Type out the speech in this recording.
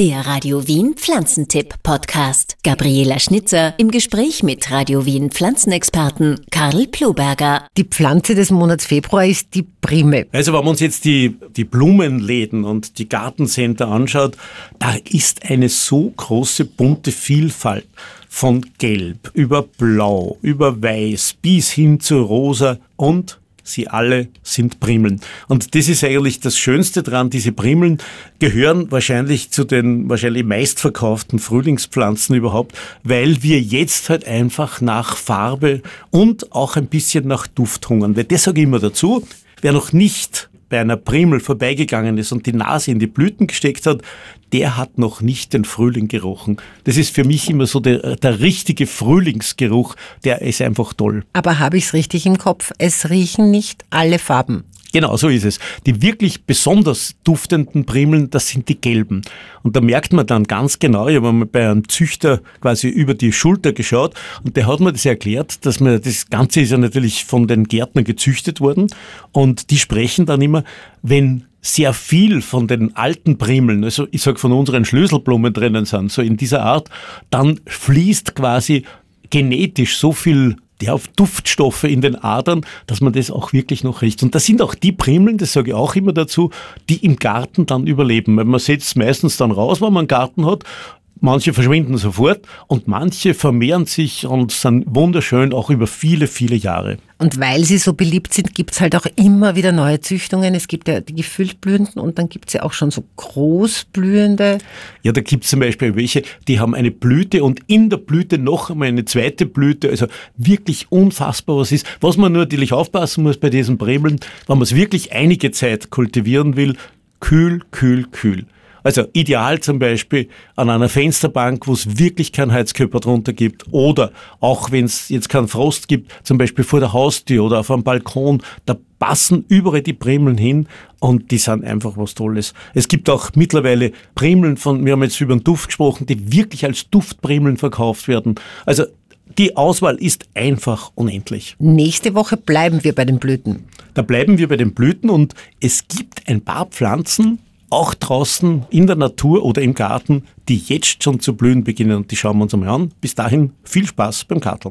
Der Radio Wien Pflanzentipp Podcast. Gabriela Schnitzer im Gespräch mit Radio Wien Pflanzenexperten Karl Ploberger. Die Pflanze des Monats Februar ist die Prime. Also wenn man uns jetzt die, die Blumenläden und die Gartencenter anschaut, da ist eine so große bunte Vielfalt von Gelb über Blau, über Weiß bis hin zu Rosa und Sie alle sind Primeln. Und das ist eigentlich das Schönste dran. Diese Primeln gehören wahrscheinlich zu den wahrscheinlich meistverkauften Frühlingspflanzen überhaupt, weil wir jetzt halt einfach nach Farbe und auch ein bisschen nach Duft hungern. Weil das sage ich immer dazu. Wer noch nicht bei einer Primel vorbeigegangen ist und die Nase in die Blüten gesteckt hat, der hat noch nicht den Frühling gerochen. Das ist für mich immer so der, der richtige Frühlingsgeruch, der ist einfach toll. Aber habe ich es richtig im Kopf? Es riechen nicht alle Farben. Genau, so ist es. Die wirklich besonders duftenden Primeln, das sind die gelben. Und da merkt man dann ganz genau, ich habe mal bei einem Züchter quasi über die Schulter geschaut und der hat mir das erklärt, dass man, das Ganze ist ja natürlich von den Gärtnern gezüchtet worden und die sprechen dann immer, wenn sehr viel von den alten Primeln, also ich sag von unseren Schlüsselblumen drinnen sind, so in dieser Art, dann fließt quasi genetisch so viel der auf Duftstoffe in den Adern, dass man das auch wirklich noch riecht. Und das sind auch die Primeln, das sage ich auch immer dazu, die im Garten dann überleben. Weil man setzt meistens dann raus, wenn man einen Garten hat, Manche verschwinden sofort und manche vermehren sich und sind wunderschön auch über viele, viele Jahre. Und weil sie so beliebt sind, gibt's halt auch immer wieder neue Züchtungen. Es gibt ja die gefülltblühenden und dann gibt's ja auch schon so großblühende. Ja, da gibt's zum Beispiel welche, die haben eine Blüte und in der Blüte noch einmal eine zweite Blüte. Also wirklich unfassbar was ist. Was man nur natürlich aufpassen muss bei diesen Bremeln, wenn man es wirklich einige Zeit kultivieren will, kühl, kühl, kühl. Also ideal zum Beispiel an einer Fensterbank, wo es wirklich keinen Heizkörper drunter gibt oder auch wenn es jetzt keinen Frost gibt, zum Beispiel vor der Haustür oder auf einem Balkon, da passen überall die Primeln hin und die sind einfach was Tolles. Es gibt auch mittlerweile Primeln von, wir haben jetzt über den Duft gesprochen, die wirklich als Duftprimeln verkauft werden. Also die Auswahl ist einfach unendlich. Nächste Woche bleiben wir bei den Blüten. Da bleiben wir bei den Blüten und es gibt ein paar Pflanzen, auch draußen in der Natur oder im Garten, die jetzt schon zu blühen beginnen und die schauen wir uns einmal an. Bis dahin viel Spaß beim Karteln.